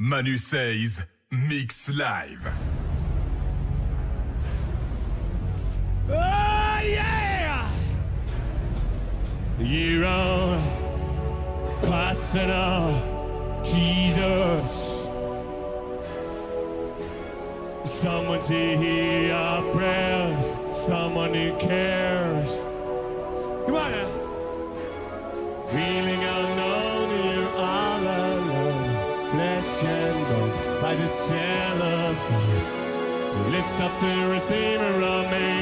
Manu says Mix Live. Oh, yeah! On, passing on, Jesus. Someone to hear our prayers, someone who cares. Come on now. Up the receiver, I'll make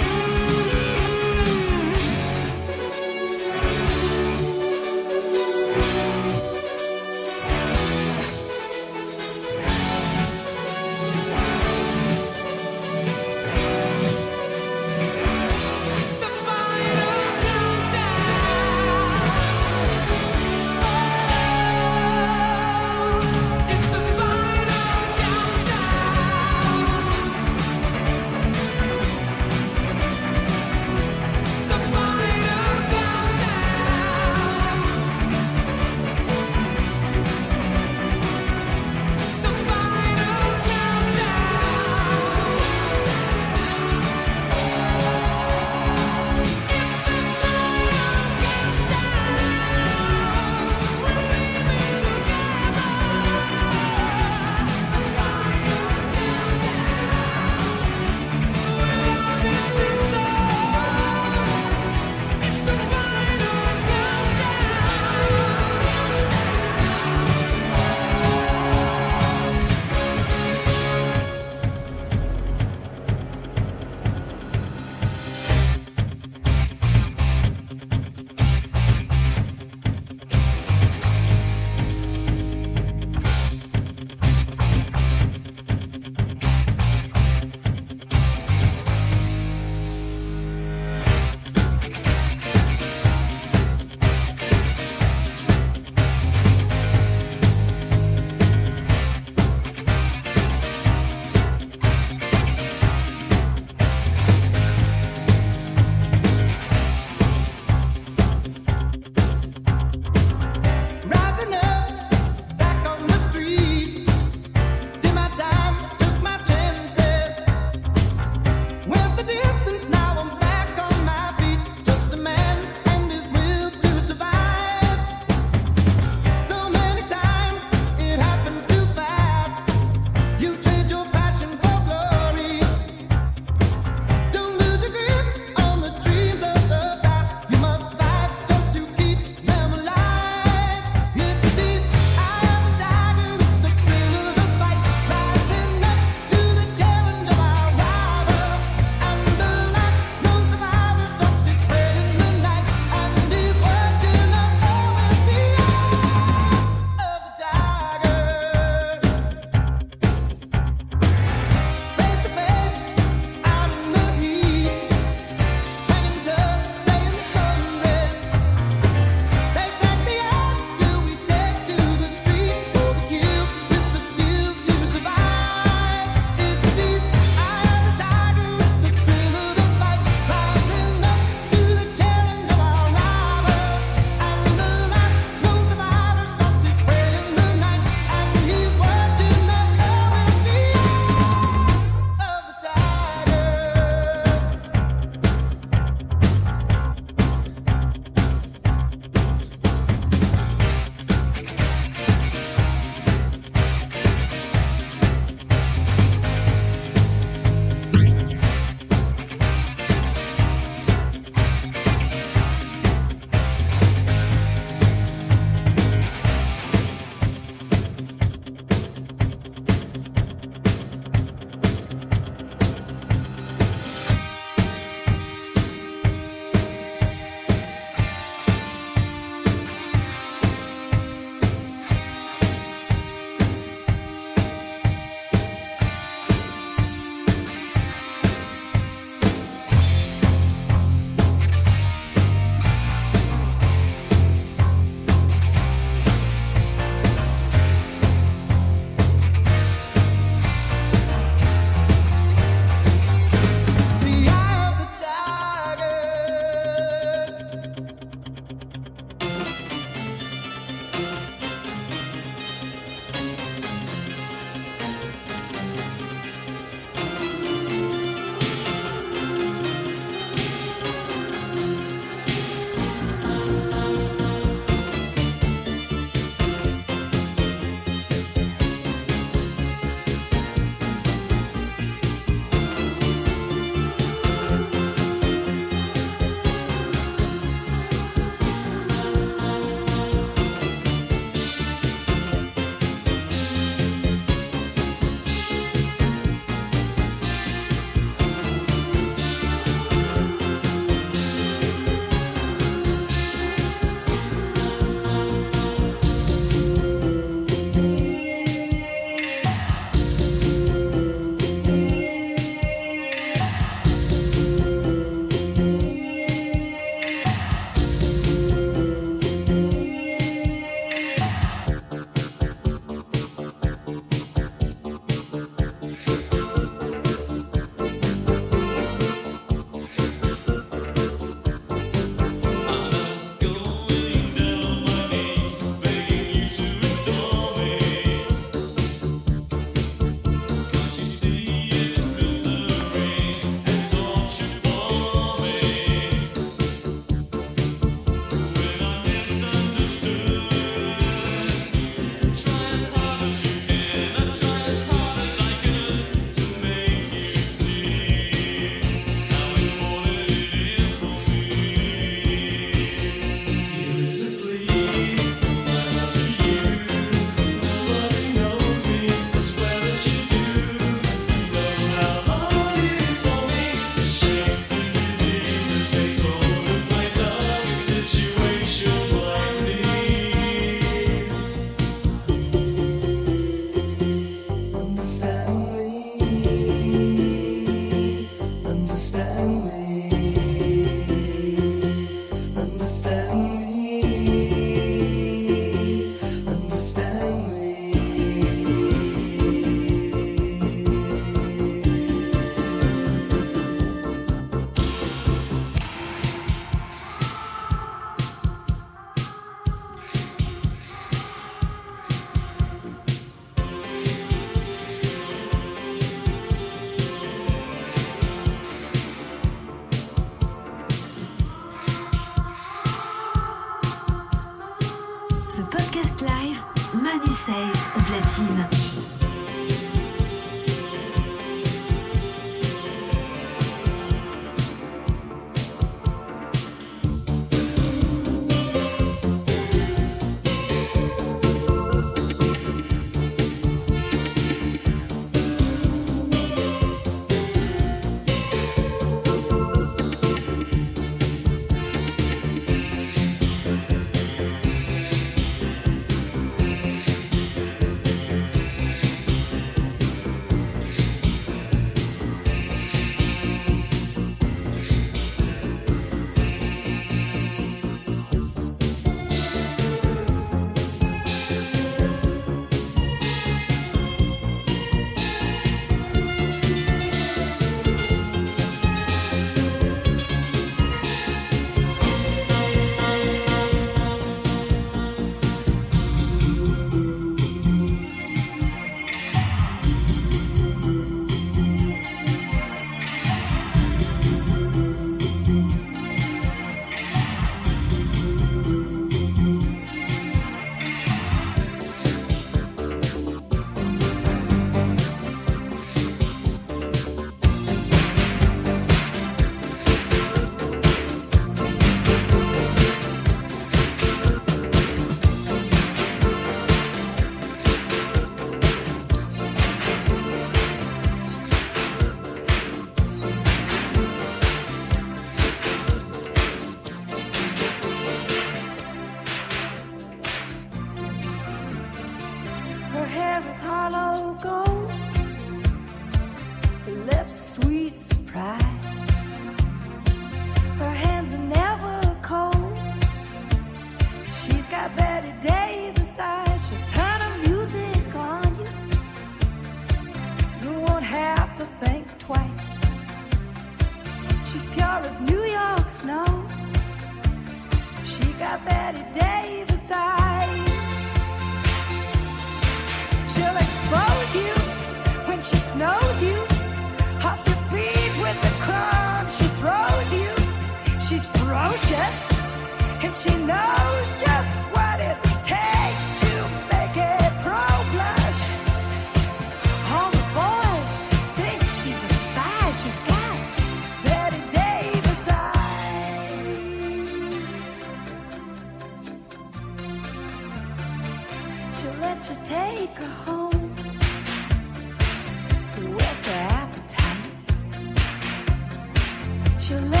She'll lay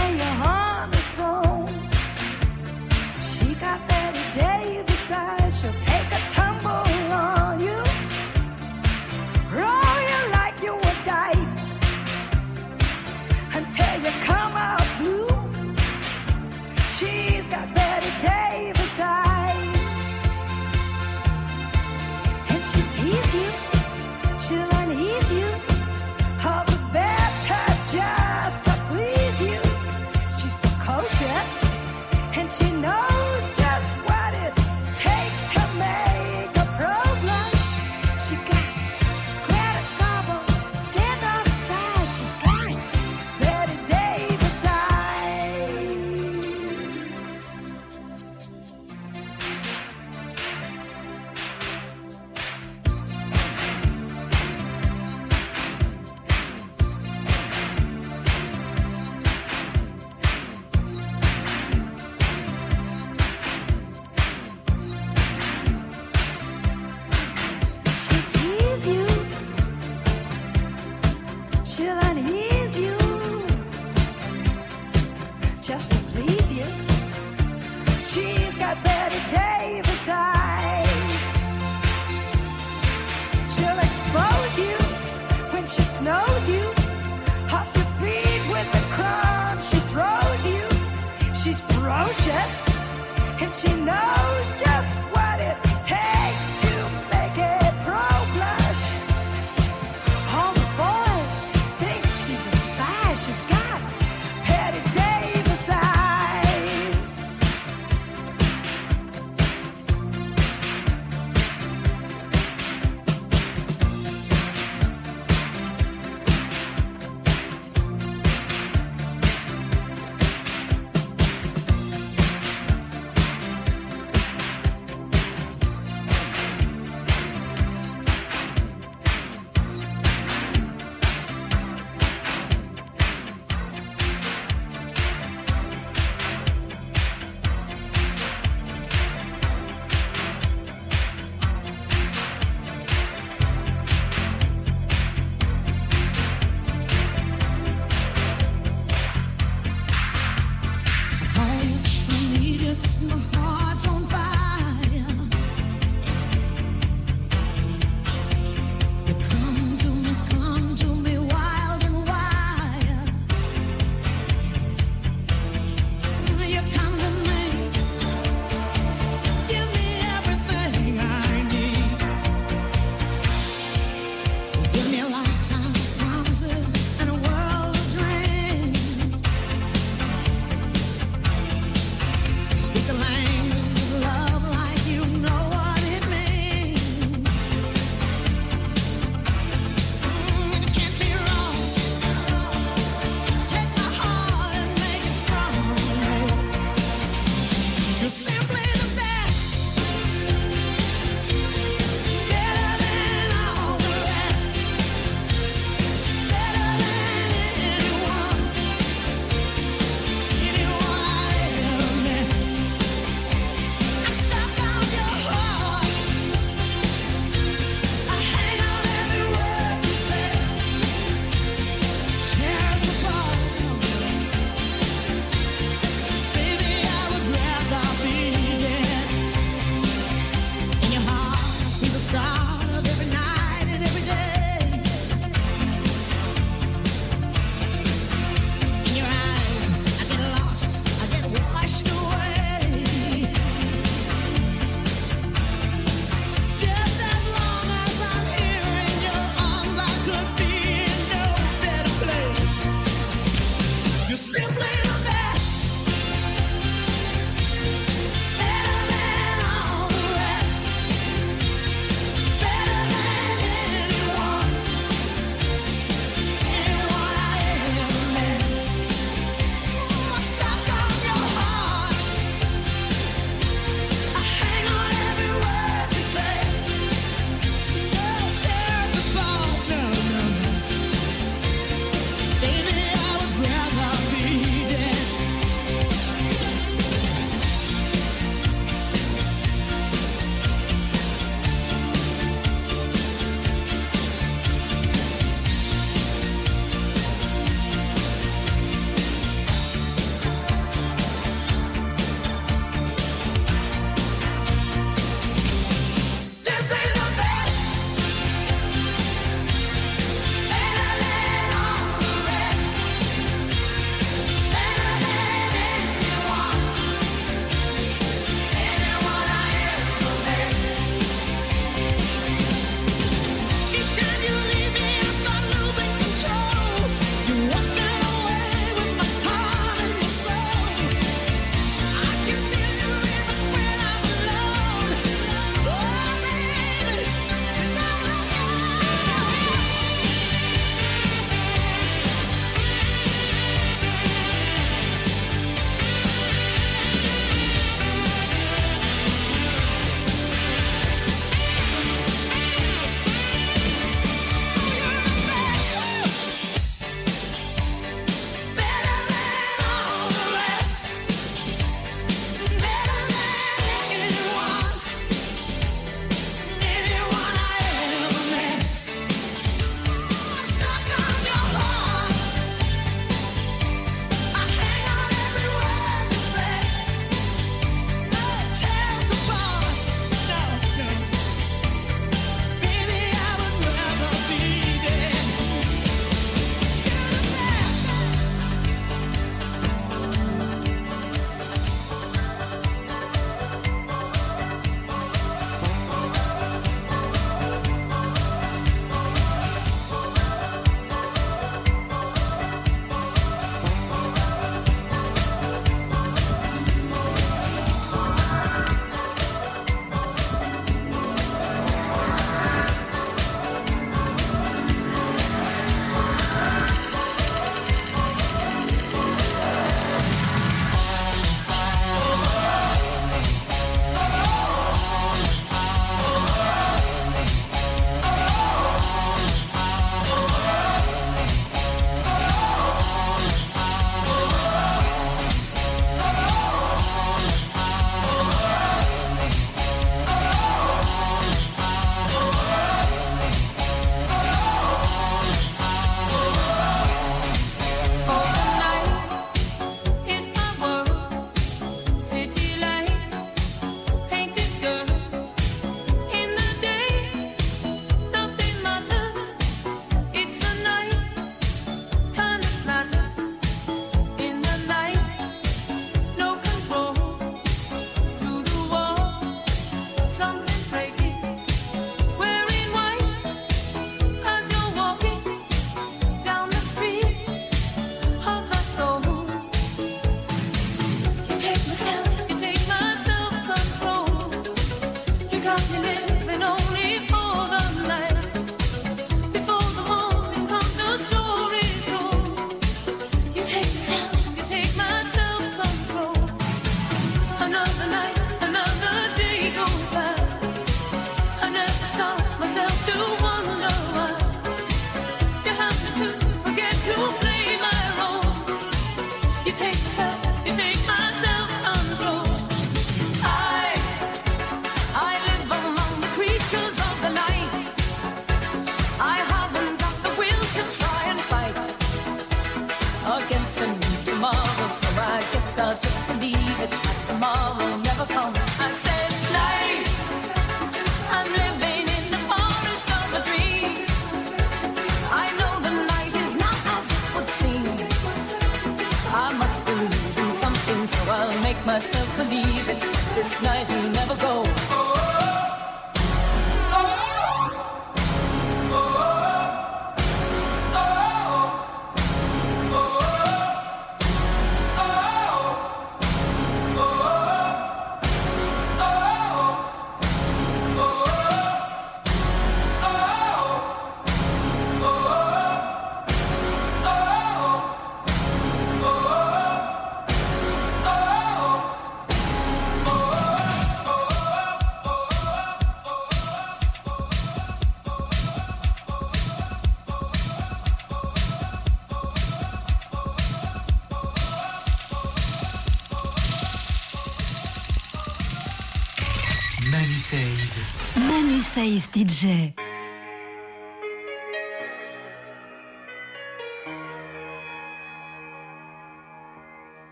projet.